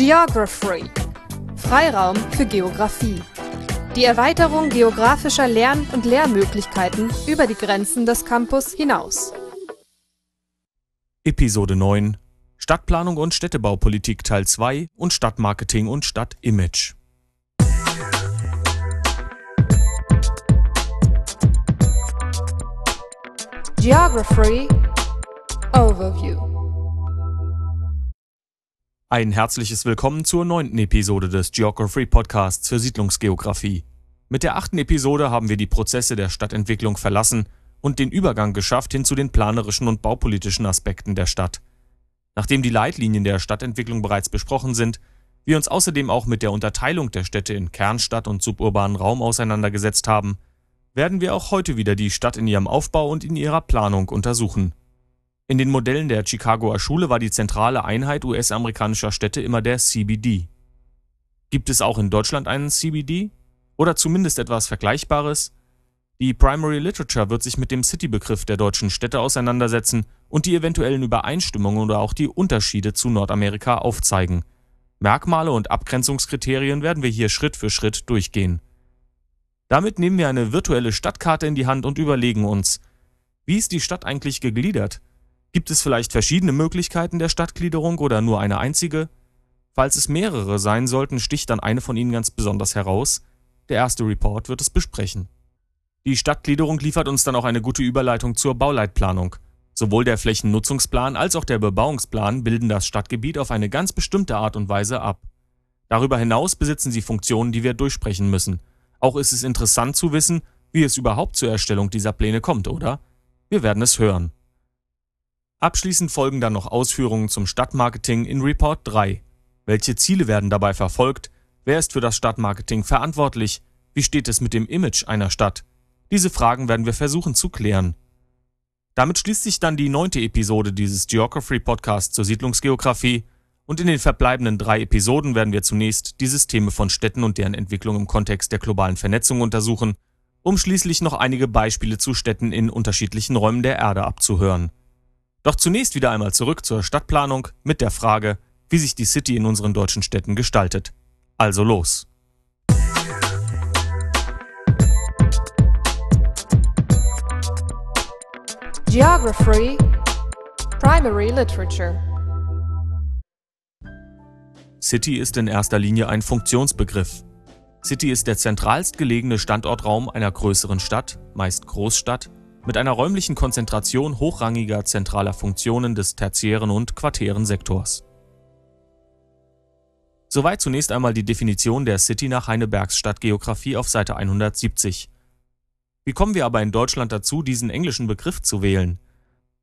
Geography. Freiraum für Geographie. Die Erweiterung geografischer Lern- und Lehrmöglichkeiten über die Grenzen des Campus hinaus. Episode 9 Stadtplanung und Städtebaupolitik Teil 2 und Stadtmarketing und Stadtimage. Geography Overview. Ein herzliches Willkommen zur neunten Episode des Geography Podcasts für Siedlungsgeografie. Mit der achten Episode haben wir die Prozesse der Stadtentwicklung verlassen und den Übergang geschafft hin zu den planerischen und baupolitischen Aspekten der Stadt. Nachdem die Leitlinien der Stadtentwicklung bereits besprochen sind, wir uns außerdem auch mit der Unterteilung der Städte in Kernstadt und suburbanen Raum auseinandergesetzt haben, werden wir auch heute wieder die Stadt in ihrem Aufbau und in ihrer Planung untersuchen. In den Modellen der Chicagoer Schule war die zentrale Einheit US-amerikanischer Städte immer der CBD. Gibt es auch in Deutschland einen CBD? Oder zumindest etwas Vergleichbares? Die Primary Literature wird sich mit dem City-Begriff der deutschen Städte auseinandersetzen und die eventuellen Übereinstimmungen oder auch die Unterschiede zu Nordamerika aufzeigen. Merkmale und Abgrenzungskriterien werden wir hier Schritt für Schritt durchgehen. Damit nehmen wir eine virtuelle Stadtkarte in die Hand und überlegen uns, wie ist die Stadt eigentlich gegliedert? Gibt es vielleicht verschiedene Möglichkeiten der Stadtgliederung oder nur eine einzige? Falls es mehrere sein sollten, sticht dann eine von ihnen ganz besonders heraus. Der erste Report wird es besprechen. Die Stadtgliederung liefert uns dann auch eine gute Überleitung zur Bauleitplanung. Sowohl der Flächennutzungsplan als auch der Bebauungsplan bilden das Stadtgebiet auf eine ganz bestimmte Art und Weise ab. Darüber hinaus besitzen sie Funktionen, die wir durchsprechen müssen. Auch ist es interessant zu wissen, wie es überhaupt zur Erstellung dieser Pläne kommt, oder? Wir werden es hören. Abschließend folgen dann noch Ausführungen zum Stadtmarketing in Report 3. Welche Ziele werden dabei verfolgt? Wer ist für das Stadtmarketing verantwortlich? Wie steht es mit dem Image einer Stadt? Diese Fragen werden wir versuchen zu klären. Damit schließt sich dann die neunte Episode dieses Geography Podcasts zur Siedlungsgeografie und in den verbleibenden drei Episoden werden wir zunächst die Systeme von Städten und deren Entwicklung im Kontext der globalen Vernetzung untersuchen, um schließlich noch einige Beispiele zu Städten in unterschiedlichen Räumen der Erde abzuhören. Doch zunächst wieder einmal zurück zur Stadtplanung mit der Frage, wie sich die City in unseren deutschen Städten gestaltet. Also los! Geography Primary Literature City ist in erster Linie ein Funktionsbegriff. City ist der zentralst gelegene Standortraum einer größeren Stadt, meist Großstadt, mit einer räumlichen Konzentration hochrangiger zentraler Funktionen des tertiären und quartären Sektors. Soweit zunächst einmal die Definition der City nach Heinebergs Stadtgeografie auf Seite 170. Wie kommen wir aber in Deutschland dazu, diesen englischen Begriff zu wählen?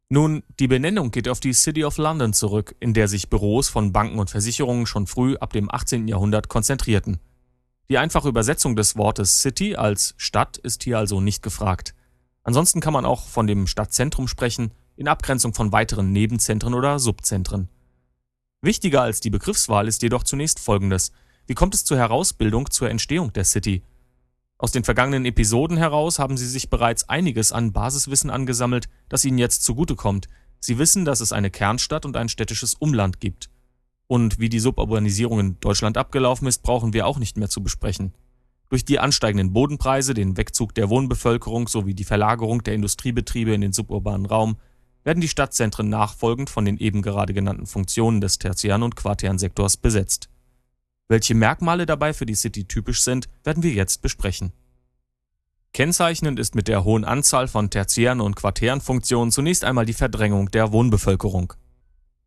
Nun, die Benennung geht auf die City of London zurück, in der sich Büros von Banken und Versicherungen schon früh ab dem 18. Jahrhundert konzentrierten. Die einfache Übersetzung des Wortes City als Stadt ist hier also nicht gefragt. Ansonsten kann man auch von dem Stadtzentrum sprechen, in Abgrenzung von weiteren Nebenzentren oder Subzentren. Wichtiger als die Begriffswahl ist jedoch zunächst Folgendes. Wie kommt es zur Herausbildung, zur Entstehung der City? Aus den vergangenen Episoden heraus haben Sie sich bereits einiges an Basiswissen angesammelt, das Ihnen jetzt zugutekommt. Sie wissen, dass es eine Kernstadt und ein städtisches Umland gibt. Und wie die Suburbanisierung in Deutschland abgelaufen ist, brauchen wir auch nicht mehr zu besprechen. Durch die ansteigenden Bodenpreise, den Wegzug der Wohnbevölkerung sowie die Verlagerung der Industriebetriebe in den suburbanen Raum werden die Stadtzentren nachfolgend von den eben gerade genannten Funktionen des tertiären und quartären Sektors besetzt. Welche Merkmale dabei für die City typisch sind, werden wir jetzt besprechen. Kennzeichnend ist mit der hohen Anzahl von tertiären und quartären Funktionen zunächst einmal die Verdrängung der Wohnbevölkerung.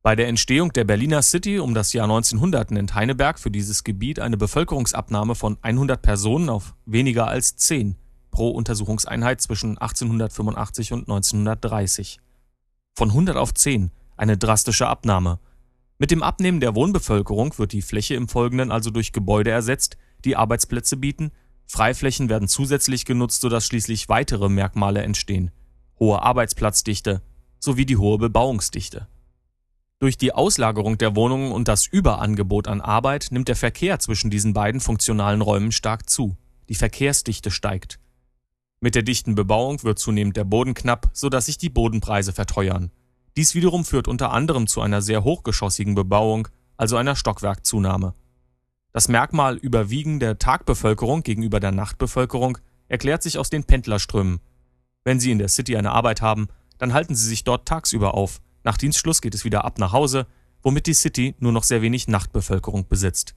Bei der Entstehung der Berliner City um das Jahr 1900 nennt Heineberg für dieses Gebiet eine Bevölkerungsabnahme von 100 Personen auf weniger als 10 pro Untersuchungseinheit zwischen 1885 und 1930. Von 100 auf 10, eine drastische Abnahme mit dem Abnehmen der Wohnbevölkerung wird die Fläche im Folgenden also durch Gebäude ersetzt, die Arbeitsplätze bieten, Freiflächen werden zusätzlich genutzt, sodass schließlich weitere Merkmale entstehen. Hohe Arbeitsplatzdichte sowie die hohe Bebauungsdichte. Durch die Auslagerung der Wohnungen und das Überangebot an Arbeit nimmt der Verkehr zwischen diesen beiden funktionalen Räumen stark zu. Die Verkehrsdichte steigt. Mit der dichten Bebauung wird zunehmend der Boden knapp, sodass sich die Bodenpreise verteuern. Dies wiederum führt unter anderem zu einer sehr hochgeschossigen Bebauung, also einer Stockwerkzunahme. Das Merkmal Überwiegen der Tagbevölkerung gegenüber der Nachtbevölkerung erklärt sich aus den Pendlerströmen. Wenn Sie in der City eine Arbeit haben, dann halten Sie sich dort tagsüber auf. Nach Dienstschluss geht es wieder ab nach Hause, womit die City nur noch sehr wenig Nachtbevölkerung besitzt.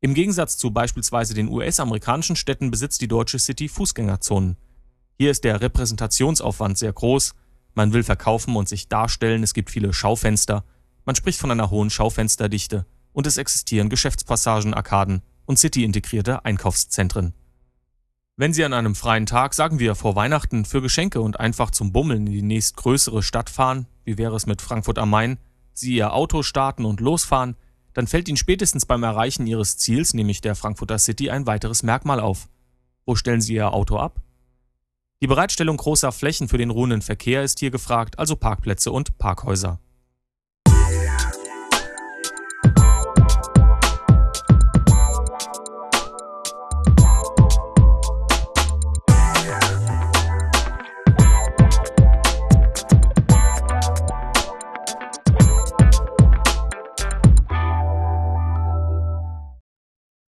Im Gegensatz zu beispielsweise den US-amerikanischen Städten besitzt die deutsche City Fußgängerzonen. Hier ist der Repräsentationsaufwand sehr groß, man will verkaufen und sich darstellen, es gibt viele Schaufenster, man spricht von einer hohen Schaufensterdichte und es existieren Geschäftspassagen, Arkaden und City-integrierte Einkaufszentren. Wenn Sie an einem freien Tag, sagen wir vor Weihnachten, für Geschenke und einfach zum Bummeln in die nächstgrößere Stadt fahren, wie wäre es mit Frankfurt am Main, Sie Ihr Auto starten und losfahren, dann fällt Ihnen spätestens beim Erreichen Ihres Ziels, nämlich der Frankfurter City, ein weiteres Merkmal auf. Wo stellen Sie Ihr Auto ab? Die Bereitstellung großer Flächen für den ruhenden Verkehr ist hier gefragt, also Parkplätze und Parkhäuser.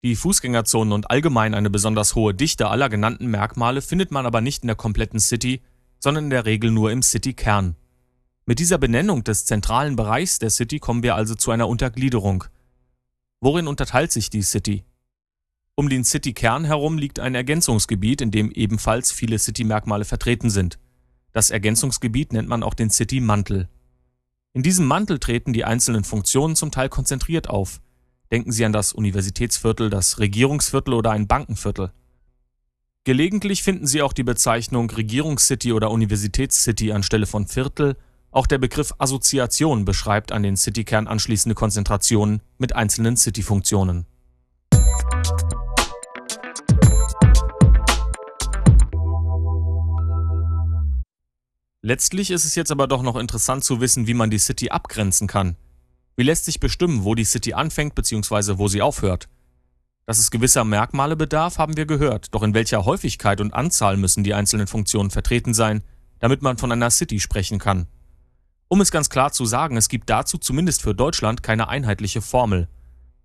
Die Fußgängerzonen und allgemein eine besonders hohe Dichte aller genannten Merkmale findet man aber nicht in der kompletten City, sondern in der Regel nur im Citykern. Mit dieser Benennung des zentralen Bereichs der City kommen wir also zu einer Untergliederung. Worin unterteilt sich die City? Um den Citykern herum liegt ein Ergänzungsgebiet, in dem ebenfalls viele City-Merkmale vertreten sind. Das Ergänzungsgebiet nennt man auch den City-Mantel. In diesem Mantel treten die einzelnen Funktionen zum Teil konzentriert auf. Denken Sie an das Universitätsviertel, das Regierungsviertel oder ein Bankenviertel. Gelegentlich finden Sie auch die Bezeichnung Regierungscity oder Universitätscity anstelle von Viertel. Auch der Begriff Assoziation beschreibt an den Citykern anschließende Konzentrationen mit einzelnen City-Funktionen. Letztlich ist es jetzt aber doch noch interessant zu wissen, wie man die City abgrenzen kann. Wie lässt sich bestimmen, wo die City anfängt bzw. wo sie aufhört? Dass es gewisser Merkmale bedarf, haben wir gehört, doch in welcher Häufigkeit und Anzahl müssen die einzelnen Funktionen vertreten sein, damit man von einer City sprechen kann? Um es ganz klar zu sagen, es gibt dazu zumindest für Deutschland keine einheitliche Formel.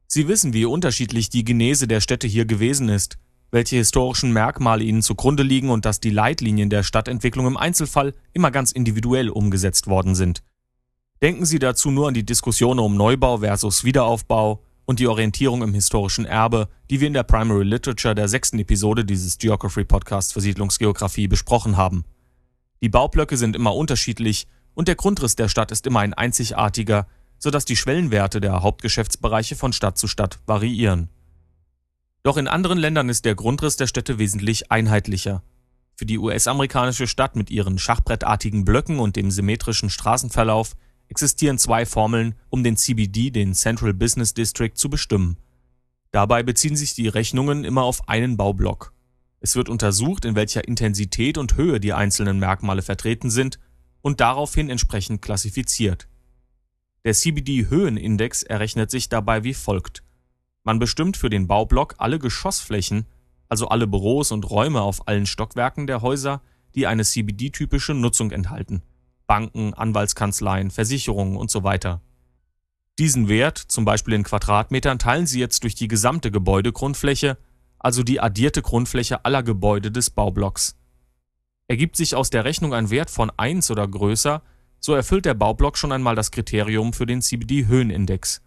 Sie wissen, wie unterschiedlich die Genese der Städte hier gewesen ist, welche historischen Merkmale ihnen zugrunde liegen und dass die Leitlinien der Stadtentwicklung im Einzelfall immer ganz individuell umgesetzt worden sind. Denken Sie dazu nur an die Diskussion um Neubau versus Wiederaufbau und die Orientierung im historischen Erbe, die wir in der Primary Literature der sechsten Episode dieses Geography Podcasts für Siedlungsgeografie besprochen haben. Die Baublöcke sind immer unterschiedlich und der Grundriss der Stadt ist immer ein einzigartiger, sodass die Schwellenwerte der Hauptgeschäftsbereiche von Stadt zu Stadt variieren. Doch in anderen Ländern ist der Grundriss der Städte wesentlich einheitlicher. Für die US-amerikanische Stadt mit ihren schachbrettartigen Blöcken und dem symmetrischen Straßenverlauf existieren zwei Formeln, um den CBD, den Central Business District, zu bestimmen. Dabei beziehen sich die Rechnungen immer auf einen Baublock. Es wird untersucht, in welcher Intensität und Höhe die einzelnen Merkmale vertreten sind und daraufhin entsprechend klassifiziert. Der CBD-Höhenindex errechnet sich dabei wie folgt. Man bestimmt für den Baublock alle Geschossflächen, also alle Büros und Räume auf allen Stockwerken der Häuser, die eine CBD-typische Nutzung enthalten. Banken, Anwaltskanzleien, Versicherungen und so weiter. Diesen Wert, zum Beispiel in Quadratmetern, teilen Sie jetzt durch die gesamte Gebäudegrundfläche, also die addierte Grundfläche aller Gebäude des Baublocks. Ergibt sich aus der Rechnung ein Wert von 1 oder größer, so erfüllt der Baublock schon einmal das Kriterium für den CBD-Höhenindex.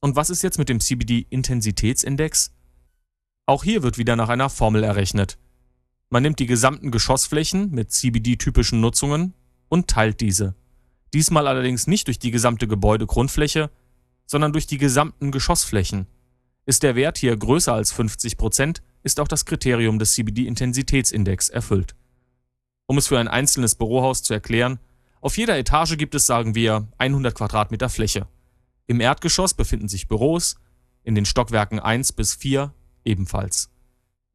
Und was ist jetzt mit dem CBD-Intensitätsindex? Auch hier wird wieder nach einer Formel errechnet. Man nimmt die gesamten Geschossflächen mit CBD-typischen Nutzungen, und teilt diese. Diesmal allerdings nicht durch die gesamte Gebäudegrundfläche, sondern durch die gesamten Geschossflächen. Ist der Wert hier größer als 50 Prozent, ist auch das Kriterium des CBD-Intensitätsindex erfüllt. Um es für ein einzelnes Bürohaus zu erklären, auf jeder Etage gibt es, sagen wir, 100 Quadratmeter Fläche. Im Erdgeschoss befinden sich Büros, in den Stockwerken 1 bis 4 ebenfalls.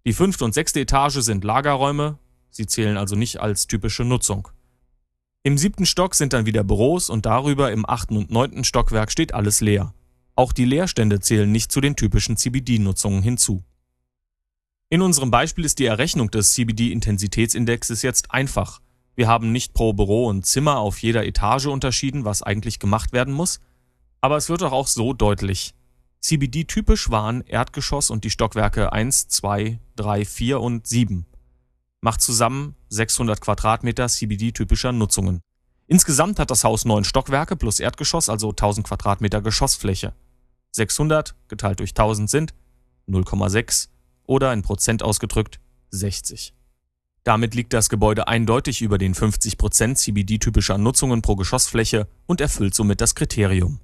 Die fünfte und sechste Etage sind Lagerräume, sie zählen also nicht als typische Nutzung. Im siebten Stock sind dann wieder Büros und darüber im achten und neunten Stockwerk steht alles leer. Auch die Leerstände zählen nicht zu den typischen CBD-Nutzungen hinzu. In unserem Beispiel ist die Errechnung des CBD-Intensitätsindexes jetzt einfach. Wir haben nicht pro Büro und Zimmer auf jeder Etage unterschieden, was eigentlich gemacht werden muss, Aber es wird doch auch so deutlich. CBD-typisch waren Erdgeschoss und die Stockwerke 1, 2, 3, 4 und 7. Macht zusammen 600 Quadratmeter CBD-typischer Nutzungen. Insgesamt hat das Haus neun Stockwerke plus Erdgeschoss, also 1000 Quadratmeter Geschossfläche. 600 geteilt durch 1000 sind 0,6 oder in Prozent ausgedrückt 60. Damit liegt das Gebäude eindeutig über den 50% CBD-typischer Nutzungen pro Geschossfläche und erfüllt somit das Kriterium.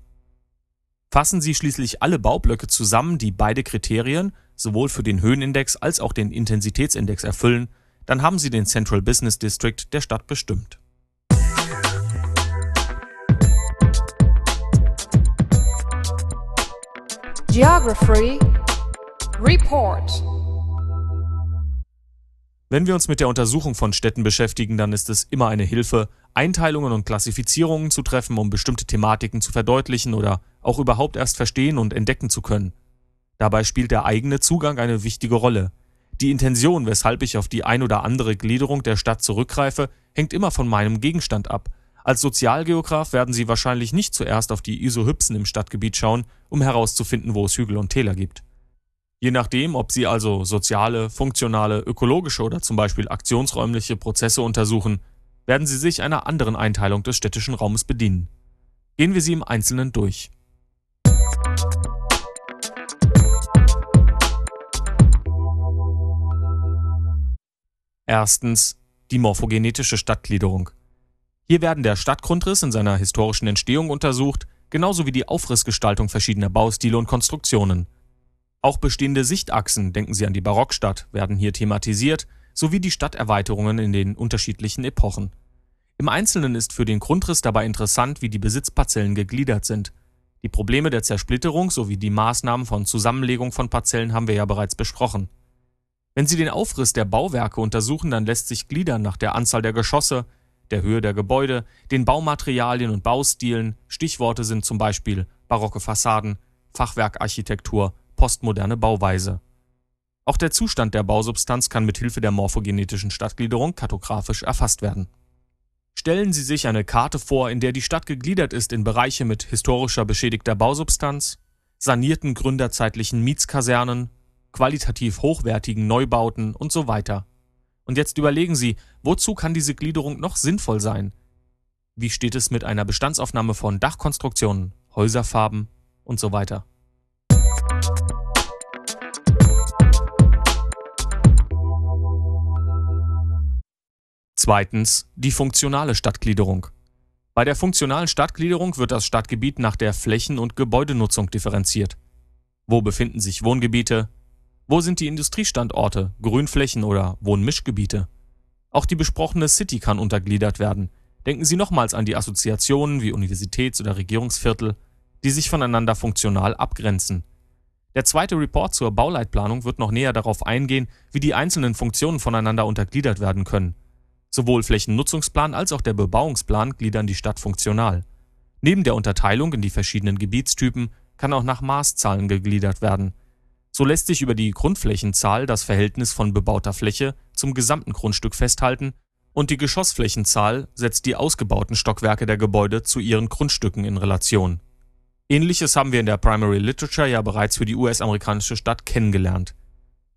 Fassen Sie schließlich alle Baublöcke zusammen, die beide Kriterien, sowohl für den Höhenindex als auch den Intensitätsindex erfüllen, dann haben Sie den Central Business District der Stadt bestimmt. Geography Report Wenn wir uns mit der Untersuchung von Städten beschäftigen, dann ist es immer eine Hilfe, Einteilungen und Klassifizierungen zu treffen, um bestimmte Thematiken zu verdeutlichen oder auch überhaupt erst verstehen und entdecken zu können. Dabei spielt der eigene Zugang eine wichtige Rolle. Die Intention, weshalb ich auf die ein oder andere Gliederung der Stadt zurückgreife, hängt immer von meinem Gegenstand ab. Als Sozialgeograf werden Sie wahrscheinlich nicht zuerst auf die Isohypsen im Stadtgebiet schauen, um herauszufinden, wo es Hügel und Täler gibt. Je nachdem, ob Sie also soziale, funktionale, ökologische oder zum Beispiel aktionsräumliche Prozesse untersuchen, werden Sie sich einer anderen Einteilung des städtischen Raumes bedienen. Gehen wir sie im Einzelnen durch. Erstens die morphogenetische Stadtgliederung. Hier werden der Stadtgrundriss in seiner historischen Entstehung untersucht, genauso wie die Aufrissgestaltung verschiedener Baustile und Konstruktionen. Auch bestehende Sichtachsen, denken Sie an die Barockstadt, werden hier thematisiert, sowie die Stadterweiterungen in den unterschiedlichen Epochen. Im Einzelnen ist für den Grundriss dabei interessant, wie die Besitzparzellen gegliedert sind. Die Probleme der Zersplitterung sowie die Maßnahmen von Zusammenlegung von Parzellen haben wir ja bereits besprochen. Wenn Sie den Aufriss der Bauwerke untersuchen, dann lässt sich gliedern nach der Anzahl der Geschosse, der Höhe der Gebäude, den Baumaterialien und Baustilen, Stichworte sind zum Beispiel barocke Fassaden, Fachwerkarchitektur, postmoderne Bauweise. Auch der Zustand der Bausubstanz kann mit Hilfe der morphogenetischen Stadtgliederung kartografisch erfasst werden. Stellen Sie sich eine Karte vor, in der die Stadt gegliedert ist in Bereiche mit historischer beschädigter Bausubstanz, sanierten gründerzeitlichen Mietskasernen, qualitativ hochwertigen Neubauten und so weiter. Und jetzt überlegen Sie, wozu kann diese Gliederung noch sinnvoll sein? Wie steht es mit einer Bestandsaufnahme von Dachkonstruktionen, Häuserfarben und so weiter? Zweitens die funktionale Stadtgliederung. Bei der funktionalen Stadtgliederung wird das Stadtgebiet nach der Flächen- und Gebäudenutzung differenziert. Wo befinden sich Wohngebiete? Wo sind die Industriestandorte, Grünflächen oder Wohnmischgebiete? Auch die besprochene City kann untergliedert werden. Denken Sie nochmals an die Assoziationen wie Universitäts- oder Regierungsviertel, die sich voneinander funktional abgrenzen. Der zweite Report zur Bauleitplanung wird noch näher darauf eingehen, wie die einzelnen Funktionen voneinander untergliedert werden können. Sowohl Flächennutzungsplan als auch der Bebauungsplan gliedern die Stadt funktional. Neben der Unterteilung in die verschiedenen Gebietstypen kann auch nach Maßzahlen gegliedert werden. So lässt sich über die Grundflächenzahl das Verhältnis von bebauter Fläche zum gesamten Grundstück festhalten und die Geschossflächenzahl setzt die ausgebauten Stockwerke der Gebäude zu ihren Grundstücken in Relation. Ähnliches haben wir in der Primary Literature ja bereits für die US-amerikanische Stadt kennengelernt.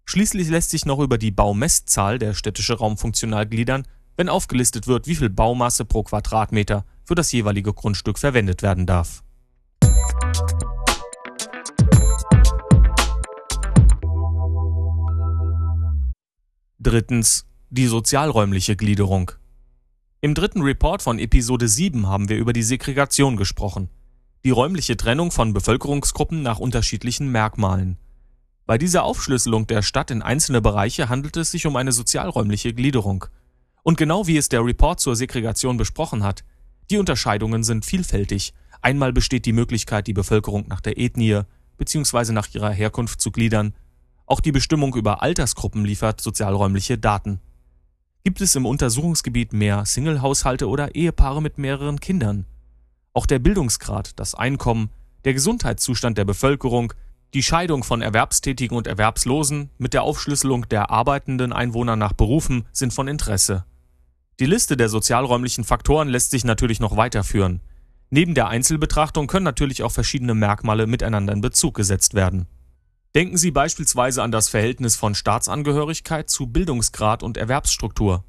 Schließlich lässt sich noch über die Baumesszahl der städtische Raum funktional gliedern, wenn aufgelistet wird, wie viel Baumasse pro Quadratmeter für das jeweilige Grundstück verwendet werden darf. Drittens die sozialräumliche Gliederung. Im dritten Report von Episode 7 haben wir über die Segregation gesprochen, die räumliche Trennung von Bevölkerungsgruppen nach unterschiedlichen Merkmalen. Bei dieser Aufschlüsselung der Stadt in einzelne Bereiche handelt es sich um eine sozialräumliche Gliederung – und genau wie es der Report zur Segregation besprochen hat, die Unterscheidungen sind vielfältig. Einmal besteht die Möglichkeit, die Bevölkerung nach der Ethnie bzw. nach ihrer Herkunft zu gliedern. Auch die Bestimmung über Altersgruppen liefert sozialräumliche Daten. Gibt es im Untersuchungsgebiet mehr Single-Haushalte oder Ehepaare mit mehreren Kindern? Auch der Bildungsgrad, das Einkommen, der Gesundheitszustand der Bevölkerung, die Scheidung von Erwerbstätigen und Erwerbslosen mit der Aufschlüsselung der arbeitenden Einwohner nach Berufen sind von Interesse. Die Liste der sozialräumlichen Faktoren lässt sich natürlich noch weiterführen. Neben der Einzelbetrachtung können natürlich auch verschiedene Merkmale miteinander in Bezug gesetzt werden. Denken Sie beispielsweise an das Verhältnis von Staatsangehörigkeit zu Bildungsgrad und Erwerbsstruktur.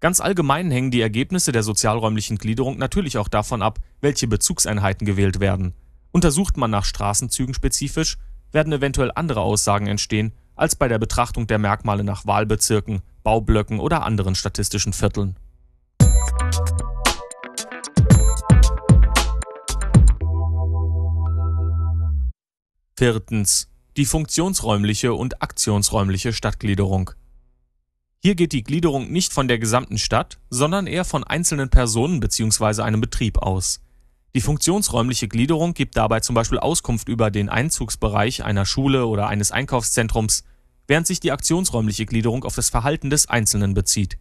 Ganz allgemein hängen die Ergebnisse der sozialräumlichen Gliederung natürlich auch davon ab, welche Bezugseinheiten gewählt werden. Untersucht man nach Straßenzügen spezifisch, werden eventuell andere Aussagen entstehen als bei der Betrachtung der Merkmale nach Wahlbezirken, Baublöcken oder anderen statistischen Vierteln. Viertens. Die funktionsräumliche und aktionsräumliche Stadtgliederung. Hier geht die Gliederung nicht von der gesamten Stadt, sondern eher von einzelnen Personen bzw. einem Betrieb aus. Die funktionsräumliche Gliederung gibt dabei zum Beispiel Auskunft über den Einzugsbereich einer Schule oder eines Einkaufszentrums, während sich die aktionsräumliche Gliederung auf das Verhalten des Einzelnen bezieht.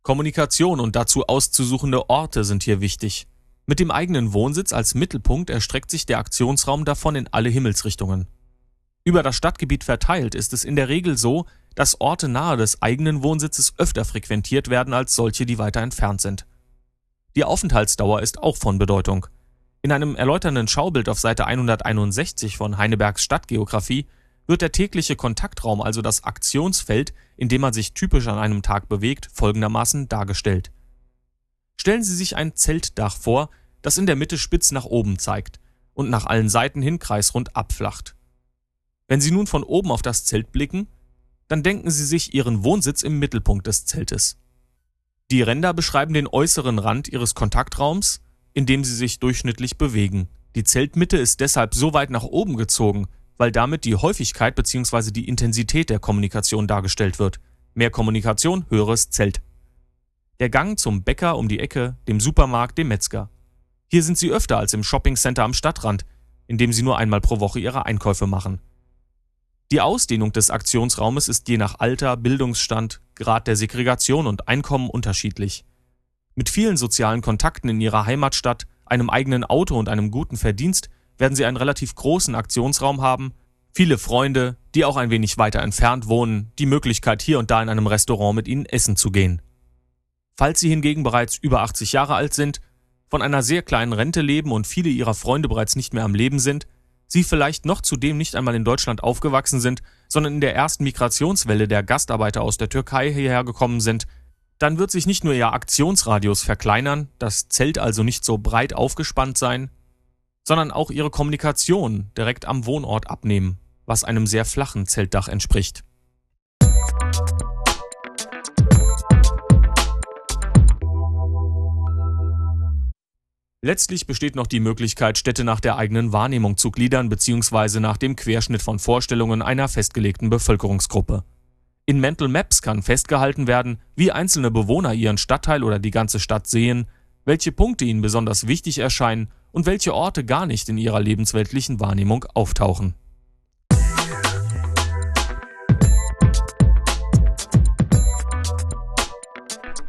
Kommunikation und dazu auszusuchende Orte sind hier wichtig. Mit dem eigenen Wohnsitz als Mittelpunkt erstreckt sich der Aktionsraum davon in alle Himmelsrichtungen. Über das Stadtgebiet verteilt ist es in der Regel so, dass Orte nahe des eigenen Wohnsitzes öfter frequentiert werden als solche, die weiter entfernt sind. Die Aufenthaltsdauer ist auch von Bedeutung. In einem erläuternden Schaubild auf Seite 161 von Heinebergs Stadtgeographie wird der tägliche Kontaktraum, also das Aktionsfeld, in dem man sich typisch an einem Tag bewegt, folgendermaßen dargestellt. Stellen Sie sich ein Zeltdach vor, das in der Mitte spitz nach oben zeigt und nach allen Seiten hin kreisrund abflacht. Wenn Sie nun von oben auf das Zelt blicken, dann denken Sie sich Ihren Wohnsitz im Mittelpunkt des Zeltes. Die Ränder beschreiben den äußeren Rand Ihres Kontaktraums, in dem Sie sich durchschnittlich bewegen. Die Zeltmitte ist deshalb so weit nach oben gezogen, weil damit die Häufigkeit bzw. die Intensität der Kommunikation dargestellt wird. Mehr Kommunikation, höheres Zelt. Der Gang zum Bäcker um die Ecke, dem Supermarkt, dem Metzger. Hier sind Sie öfter als im Shoppingcenter am Stadtrand, in dem Sie nur einmal pro Woche Ihre Einkäufe machen. Die Ausdehnung des Aktionsraumes ist je nach Alter, Bildungsstand, Grad der Segregation und Einkommen unterschiedlich. Mit vielen sozialen Kontakten in ihrer Heimatstadt, einem eigenen Auto und einem guten Verdienst werden sie einen relativ großen Aktionsraum haben, viele Freunde, die auch ein wenig weiter entfernt wohnen, die Möglichkeit hier und da in einem Restaurant mit ihnen essen zu gehen. Falls sie hingegen bereits über 80 Jahre alt sind, von einer sehr kleinen Rente leben und viele ihrer Freunde bereits nicht mehr am Leben sind, sie vielleicht noch zudem nicht einmal in Deutschland aufgewachsen sind, sondern in der ersten Migrationswelle der Gastarbeiter aus der Türkei hierher gekommen sind, dann wird sich nicht nur ihr Aktionsradius verkleinern, das Zelt also nicht so breit aufgespannt sein, sondern auch ihre Kommunikation direkt am Wohnort abnehmen, was einem sehr flachen Zeltdach entspricht. Letztlich besteht noch die Möglichkeit, Städte nach der eigenen Wahrnehmung zu gliedern bzw. nach dem Querschnitt von Vorstellungen einer festgelegten Bevölkerungsgruppe. In Mental Maps kann festgehalten werden, wie einzelne Bewohner ihren Stadtteil oder die ganze Stadt sehen, welche Punkte ihnen besonders wichtig erscheinen und welche Orte gar nicht in ihrer lebensweltlichen Wahrnehmung auftauchen.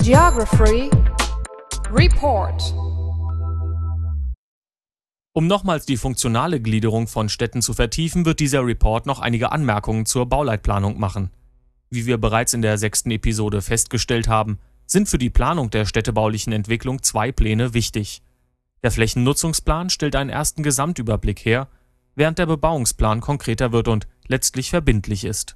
Geography Report um nochmals die funktionale Gliederung von Städten zu vertiefen, wird dieser Report noch einige Anmerkungen zur Bauleitplanung machen. Wie wir bereits in der sechsten Episode festgestellt haben, sind für die Planung der städtebaulichen Entwicklung zwei Pläne wichtig. Der Flächennutzungsplan stellt einen ersten Gesamtüberblick her, während der Bebauungsplan konkreter wird und letztlich verbindlich ist.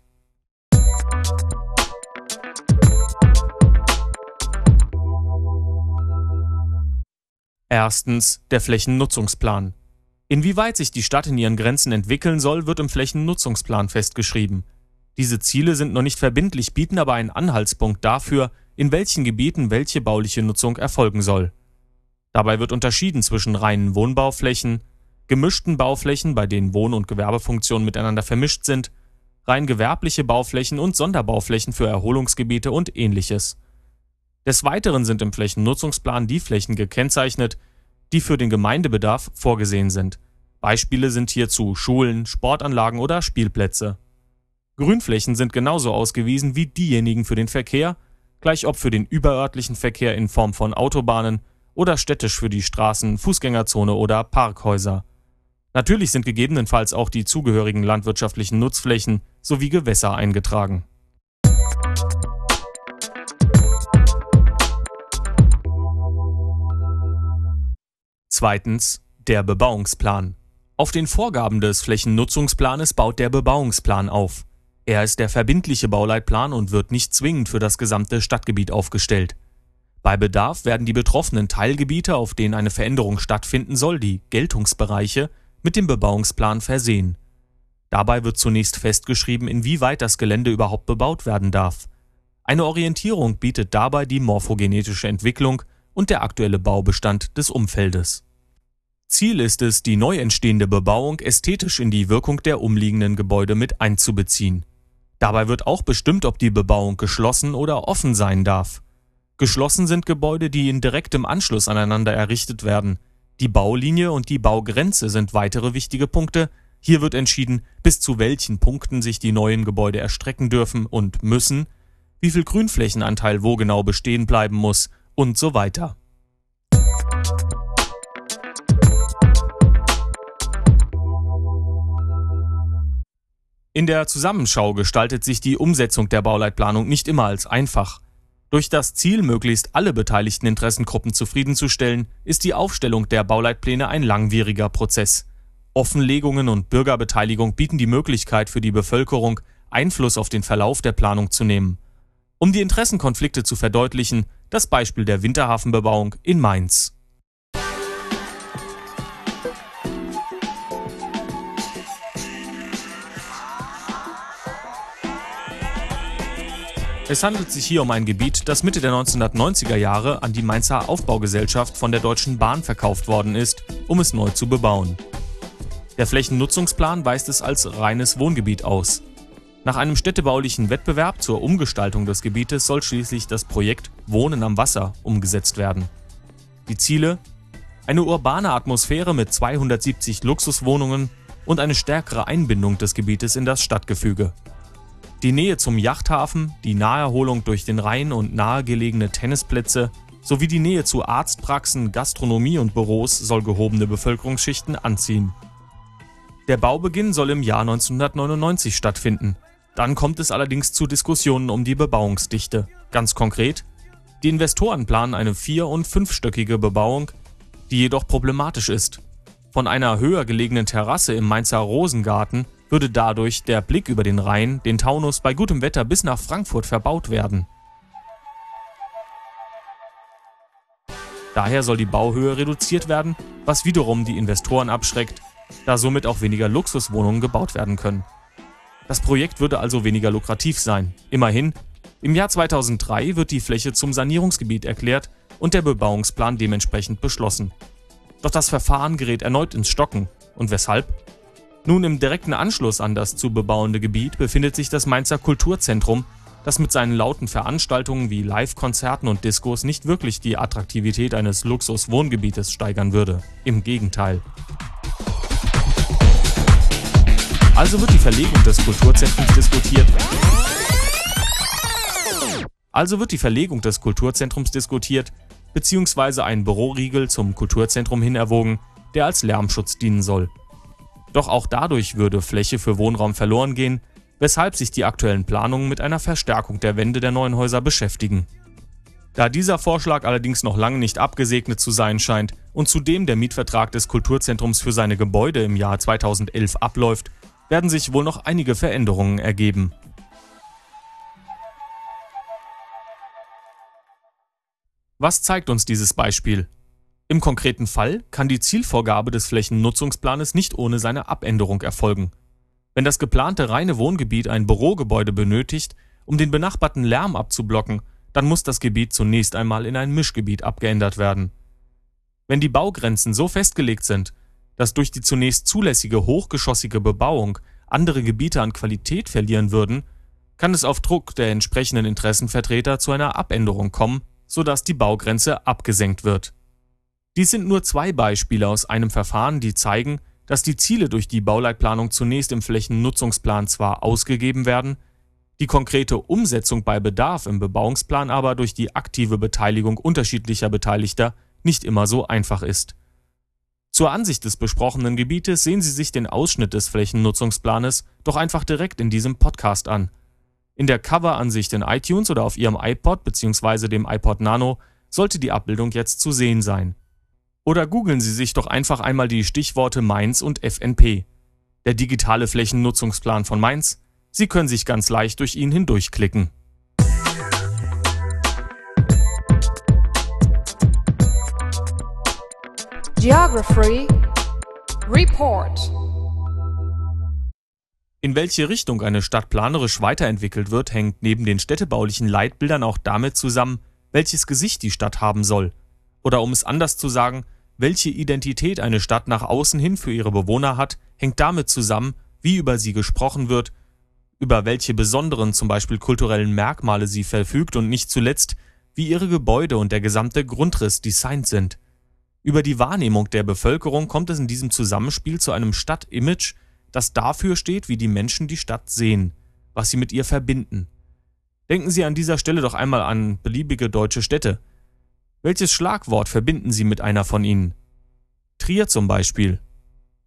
Erstens der Flächennutzungsplan. Inwieweit sich die Stadt in ihren Grenzen entwickeln soll, wird im Flächennutzungsplan festgeschrieben. Diese Ziele sind noch nicht verbindlich, bieten aber einen Anhaltspunkt dafür, in welchen Gebieten welche bauliche Nutzung erfolgen soll. Dabei wird unterschieden zwischen reinen Wohnbauflächen, gemischten Bauflächen, bei denen Wohn- und Gewerbefunktionen miteinander vermischt sind, rein gewerbliche Bauflächen und Sonderbauflächen für Erholungsgebiete und ähnliches. Des Weiteren sind im Flächennutzungsplan die Flächen gekennzeichnet, die für den Gemeindebedarf vorgesehen sind. Beispiele sind hierzu Schulen, Sportanlagen oder Spielplätze. Grünflächen sind genauso ausgewiesen wie diejenigen für den Verkehr, gleich ob für den überörtlichen Verkehr in Form von Autobahnen oder städtisch für die Straßen, Fußgängerzone oder Parkhäuser. Natürlich sind gegebenenfalls auch die zugehörigen landwirtschaftlichen Nutzflächen sowie Gewässer eingetragen. Zweitens der Bebauungsplan. Auf den Vorgaben des Flächennutzungsplanes baut der Bebauungsplan auf. Er ist der verbindliche Bauleitplan und wird nicht zwingend für das gesamte Stadtgebiet aufgestellt. Bei Bedarf werden die betroffenen Teilgebiete, auf denen eine Veränderung stattfinden soll, die Geltungsbereiche, mit dem Bebauungsplan versehen. Dabei wird zunächst festgeschrieben, inwieweit das Gelände überhaupt bebaut werden darf. Eine Orientierung bietet dabei die morphogenetische Entwicklung und der aktuelle Baubestand des Umfeldes. Ziel ist es, die neu entstehende Bebauung ästhetisch in die Wirkung der umliegenden Gebäude mit einzubeziehen. Dabei wird auch bestimmt, ob die Bebauung geschlossen oder offen sein darf. Geschlossen sind Gebäude, die in direktem Anschluss aneinander errichtet werden. Die Baulinie und die Baugrenze sind weitere wichtige Punkte. Hier wird entschieden, bis zu welchen Punkten sich die neuen Gebäude erstrecken dürfen und müssen, wie viel Grünflächenanteil wo genau bestehen bleiben muss und so weiter. In der Zusammenschau gestaltet sich die Umsetzung der Bauleitplanung nicht immer als einfach. Durch das Ziel, möglichst alle beteiligten Interessengruppen zufriedenzustellen, ist die Aufstellung der Bauleitpläne ein langwieriger Prozess. Offenlegungen und Bürgerbeteiligung bieten die Möglichkeit für die Bevölkerung, Einfluss auf den Verlauf der Planung zu nehmen. Um die Interessenkonflikte zu verdeutlichen, das Beispiel der Winterhafenbebauung in Mainz. Es handelt sich hier um ein Gebiet, das Mitte der 1990er Jahre an die Mainzer Aufbaugesellschaft von der Deutschen Bahn verkauft worden ist, um es neu zu bebauen. Der Flächennutzungsplan weist es als reines Wohngebiet aus. Nach einem städtebaulichen Wettbewerb zur Umgestaltung des Gebietes soll schließlich das Projekt Wohnen am Wasser umgesetzt werden. Die Ziele? Eine urbane Atmosphäre mit 270 Luxuswohnungen und eine stärkere Einbindung des Gebietes in das Stadtgefüge. Die Nähe zum Yachthafen, die Naherholung durch den Rhein und nahegelegene Tennisplätze sowie die Nähe zu Arztpraxen, Gastronomie und Büros soll gehobene Bevölkerungsschichten anziehen. Der Baubeginn soll im Jahr 1999 stattfinden. Dann kommt es allerdings zu Diskussionen um die Bebauungsdichte. Ganz konkret, die Investoren planen eine vier- und fünfstöckige Bebauung, die jedoch problematisch ist. Von einer höher gelegenen Terrasse im Mainzer Rosengarten würde dadurch der Blick über den Rhein, den Taunus bei gutem Wetter bis nach Frankfurt verbaut werden. Daher soll die Bauhöhe reduziert werden, was wiederum die Investoren abschreckt, da somit auch weniger Luxuswohnungen gebaut werden können. Das Projekt würde also weniger lukrativ sein. Immerhin, im Jahr 2003 wird die Fläche zum Sanierungsgebiet erklärt und der Bebauungsplan dementsprechend beschlossen. Doch das Verfahren gerät erneut ins Stocken. Und weshalb? Nun im direkten Anschluss an das zu bebauende Gebiet befindet sich das Mainzer Kulturzentrum, das mit seinen lauten Veranstaltungen wie Live-Konzerten und Diskos nicht wirklich die Attraktivität eines Luxus-Wohngebietes steigern würde. Im Gegenteil. Also wird die Verlegung des Kulturzentrums diskutiert. Also wird die Verlegung des Kulturzentrums diskutiert, beziehungsweise ein Büroriegel zum Kulturzentrum hin erwogen, der als Lärmschutz dienen soll. Doch auch dadurch würde Fläche für Wohnraum verloren gehen, weshalb sich die aktuellen Planungen mit einer Verstärkung der Wände der neuen Häuser beschäftigen. Da dieser Vorschlag allerdings noch lange nicht abgesegnet zu sein scheint und zudem der Mietvertrag des Kulturzentrums für seine Gebäude im Jahr 2011 abläuft, werden sich wohl noch einige Veränderungen ergeben. Was zeigt uns dieses Beispiel? Im konkreten Fall kann die Zielvorgabe des Flächennutzungsplanes nicht ohne seine Abänderung erfolgen. Wenn das geplante reine Wohngebiet ein Bürogebäude benötigt, um den benachbarten Lärm abzublocken, dann muss das Gebiet zunächst einmal in ein Mischgebiet abgeändert werden. Wenn die Baugrenzen so festgelegt sind, dass durch die zunächst zulässige hochgeschossige Bebauung andere Gebiete an Qualität verlieren würden, kann es auf Druck der entsprechenden Interessenvertreter zu einer Abänderung kommen, sodass die Baugrenze abgesenkt wird. Dies sind nur zwei Beispiele aus einem Verfahren, die zeigen, dass die Ziele durch die Bauleitplanung zunächst im Flächennutzungsplan zwar ausgegeben werden, die konkrete Umsetzung bei Bedarf im Bebauungsplan aber durch die aktive Beteiligung unterschiedlicher Beteiligter nicht immer so einfach ist. Zur Ansicht des besprochenen Gebietes sehen Sie sich den Ausschnitt des Flächennutzungsplanes doch einfach direkt in diesem Podcast an. In der Coveransicht in iTunes oder auf Ihrem iPod bzw. dem iPod Nano sollte die Abbildung jetzt zu sehen sein. Oder googeln Sie sich doch einfach einmal die Stichworte Mainz und FNP. Der digitale Flächennutzungsplan von Mainz. Sie können sich ganz leicht durch ihn hindurchklicken. Geography Report In welche Richtung eine Stadt planerisch weiterentwickelt wird, hängt neben den städtebaulichen Leitbildern auch damit zusammen, welches Gesicht die Stadt haben soll. Oder um es anders zu sagen, welche Identität eine Stadt nach außen hin für ihre Bewohner hat, hängt damit zusammen, wie über sie gesprochen wird, über welche besonderen, zum Beispiel kulturellen Merkmale sie verfügt und nicht zuletzt, wie ihre Gebäude und der gesamte Grundriss designt sind. Über die Wahrnehmung der Bevölkerung kommt es in diesem Zusammenspiel zu einem Stadtimage, das dafür steht, wie die Menschen die Stadt sehen, was sie mit ihr verbinden. Denken Sie an dieser Stelle doch einmal an beliebige deutsche Städte. Welches Schlagwort verbinden Sie mit einer von ihnen? Trier zum Beispiel.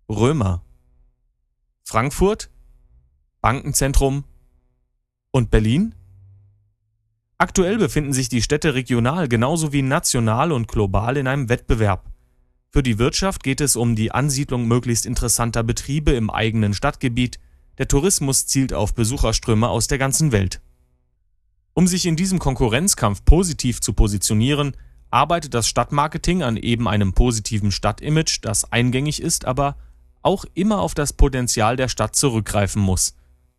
Römer. Frankfurt? Bankenzentrum? Und Berlin? Aktuell befinden sich die Städte regional genauso wie national und global in einem Wettbewerb. Für die Wirtschaft geht es um die Ansiedlung möglichst interessanter Betriebe im eigenen Stadtgebiet, der Tourismus zielt auf Besucherströme aus der ganzen Welt. Um sich in diesem Konkurrenzkampf positiv zu positionieren, arbeitet das Stadtmarketing an eben einem positiven Stadtimage, das eingängig ist, aber auch immer auf das Potenzial der Stadt zurückgreifen muss,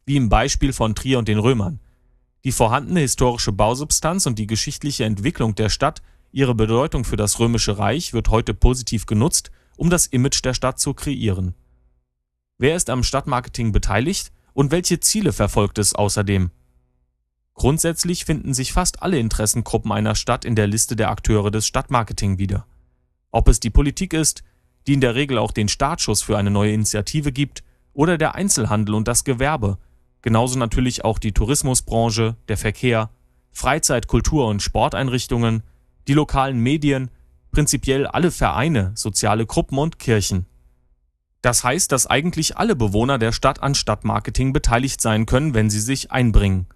wie im Beispiel von Trier und den Römern. Die vorhandene historische Bausubstanz und die geschichtliche Entwicklung der Stadt, ihre Bedeutung für das Römische Reich wird heute positiv genutzt, um das Image der Stadt zu kreieren. Wer ist am Stadtmarketing beteiligt und welche Ziele verfolgt es außerdem? Grundsätzlich finden sich fast alle Interessengruppen einer Stadt in der Liste der Akteure des Stadtmarketing wieder. Ob es die Politik ist, die in der Regel auch den Startschuss für eine neue Initiative gibt, oder der Einzelhandel und das Gewerbe, genauso natürlich auch die Tourismusbranche, der Verkehr, Freizeit-, Kultur- und Sporteinrichtungen, die lokalen Medien, prinzipiell alle Vereine, soziale Gruppen und Kirchen. Das heißt, dass eigentlich alle Bewohner der Stadt an Stadtmarketing beteiligt sein können, wenn sie sich einbringen.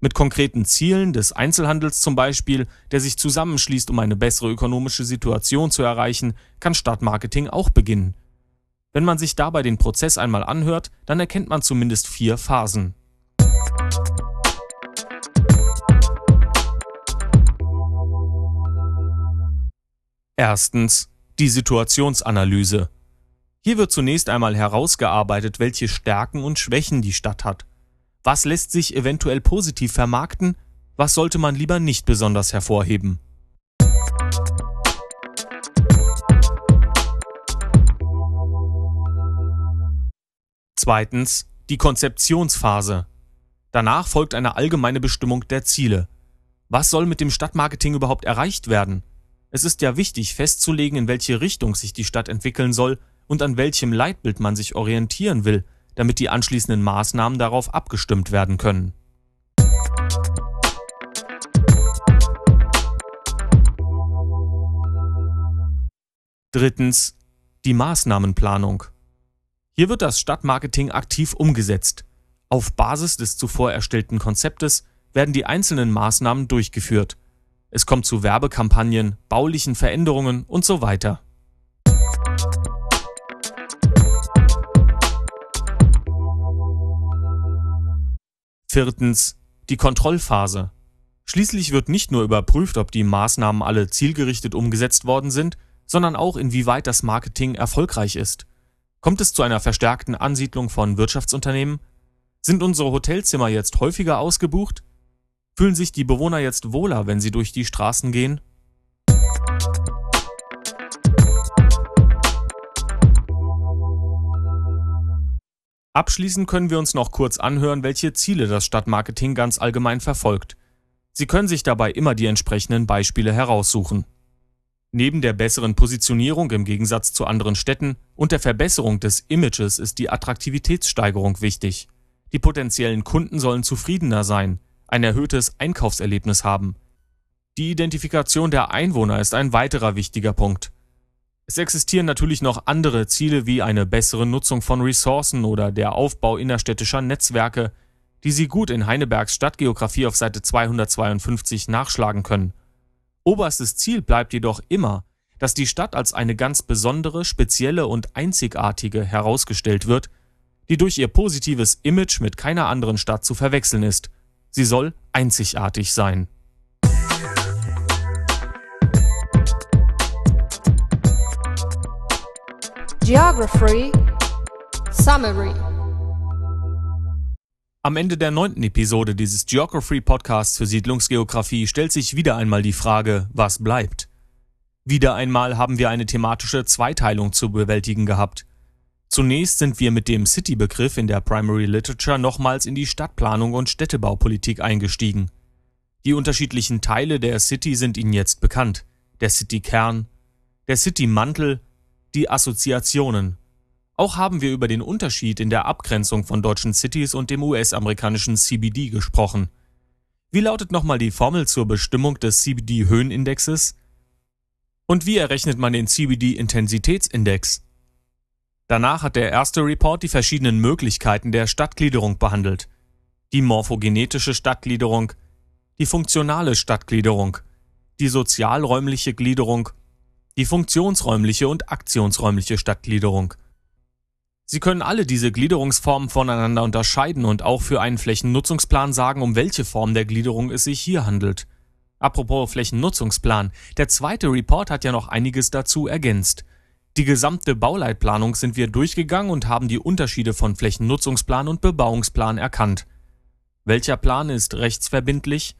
Mit konkreten Zielen des Einzelhandels zum Beispiel, der sich zusammenschließt, um eine bessere ökonomische Situation zu erreichen, kann Stadtmarketing auch beginnen. Wenn man sich dabei den Prozess einmal anhört, dann erkennt man zumindest vier Phasen. Erstens die Situationsanalyse. Hier wird zunächst einmal herausgearbeitet, welche Stärken und Schwächen die Stadt hat. Was lässt sich eventuell positiv vermarkten? Was sollte man lieber nicht besonders hervorheben? Zweitens die Konzeptionsphase. Danach folgt eine allgemeine Bestimmung der Ziele. Was soll mit dem Stadtmarketing überhaupt erreicht werden? Es ist ja wichtig festzulegen, in welche Richtung sich die Stadt entwickeln soll und an welchem Leitbild man sich orientieren will, damit die anschließenden Maßnahmen darauf abgestimmt werden können. Drittens die Maßnahmenplanung. Hier wird das Stadtmarketing aktiv umgesetzt. Auf Basis des zuvor erstellten Konzeptes werden die einzelnen Maßnahmen durchgeführt. Es kommt zu Werbekampagnen, baulichen Veränderungen und so weiter. Viertens die Kontrollphase. Schließlich wird nicht nur überprüft, ob die Maßnahmen alle zielgerichtet umgesetzt worden sind, sondern auch inwieweit das Marketing erfolgreich ist. Kommt es zu einer verstärkten Ansiedlung von Wirtschaftsunternehmen? Sind unsere Hotelzimmer jetzt häufiger ausgebucht? Fühlen sich die Bewohner jetzt wohler, wenn sie durch die Straßen gehen? Abschließend können wir uns noch kurz anhören, welche Ziele das Stadtmarketing ganz allgemein verfolgt. Sie können sich dabei immer die entsprechenden Beispiele heraussuchen. Neben der besseren Positionierung im Gegensatz zu anderen Städten und der Verbesserung des Images ist die Attraktivitätssteigerung wichtig. Die potenziellen Kunden sollen zufriedener sein, ein erhöhtes Einkaufserlebnis haben. Die Identifikation der Einwohner ist ein weiterer wichtiger Punkt. Es existieren natürlich noch andere Ziele wie eine bessere Nutzung von Ressourcen oder der Aufbau innerstädtischer Netzwerke, die Sie gut in Heinebergs Stadtgeografie auf Seite 252 nachschlagen können. Oberstes Ziel bleibt jedoch immer, dass die Stadt als eine ganz besondere, spezielle und einzigartige herausgestellt wird, die durch ihr positives Image mit keiner anderen Stadt zu verwechseln ist. Sie soll einzigartig sein. Geography Summary Am Ende der neunten Episode dieses Geography Podcasts für Siedlungsgeografie stellt sich wieder einmal die Frage, was bleibt. Wieder einmal haben wir eine thematische Zweiteilung zu bewältigen gehabt. Zunächst sind wir mit dem City-Begriff in der Primary Literature nochmals in die Stadtplanung und Städtebaupolitik eingestiegen. Die unterschiedlichen Teile der City sind Ihnen jetzt bekannt. Der City-Kern, der City-Mantel, die Assoziationen. Auch haben wir über den Unterschied in der Abgrenzung von deutschen Cities und dem US-amerikanischen CBD gesprochen. Wie lautet nochmal die Formel zur Bestimmung des CBD-Höhenindexes? Und wie errechnet man den CBD-Intensitätsindex? Danach hat der erste Report die verschiedenen Möglichkeiten der Stadtgliederung behandelt. Die morphogenetische Stadtgliederung, die funktionale Stadtgliederung, die sozialräumliche Gliederung die funktionsräumliche und aktionsräumliche Stadtgliederung. Sie können alle diese Gliederungsformen voneinander unterscheiden und auch für einen Flächennutzungsplan sagen, um welche Form der Gliederung es sich hier handelt. Apropos Flächennutzungsplan, der zweite Report hat ja noch einiges dazu ergänzt. Die gesamte Bauleitplanung sind wir durchgegangen und haben die Unterschiede von Flächennutzungsplan und Bebauungsplan erkannt. Welcher Plan ist rechtsverbindlich?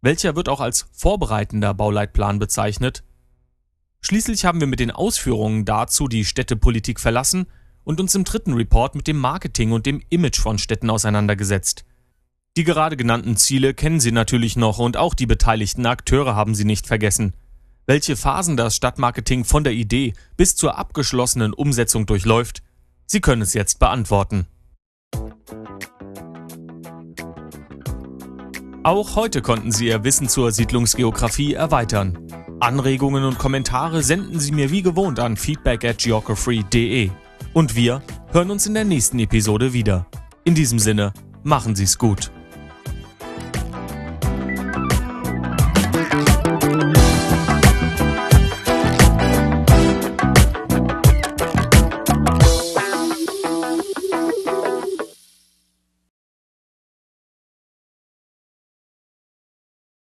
Welcher wird auch als vorbereitender Bauleitplan bezeichnet? Schließlich haben wir mit den Ausführungen dazu die Städtepolitik verlassen und uns im dritten Report mit dem Marketing und dem Image von Städten auseinandergesetzt. Die gerade genannten Ziele kennen Sie natürlich noch und auch die beteiligten Akteure haben Sie nicht vergessen. Welche Phasen das Stadtmarketing von der Idee bis zur abgeschlossenen Umsetzung durchläuft, Sie können es jetzt beantworten. Auch heute konnten Sie Ihr Wissen zur Siedlungsgeografie erweitern. Anregungen und Kommentare senden Sie mir wie gewohnt an feedback at geography.de. Und wir hören uns in der nächsten Episode wieder. In diesem Sinne, machen Sie es gut.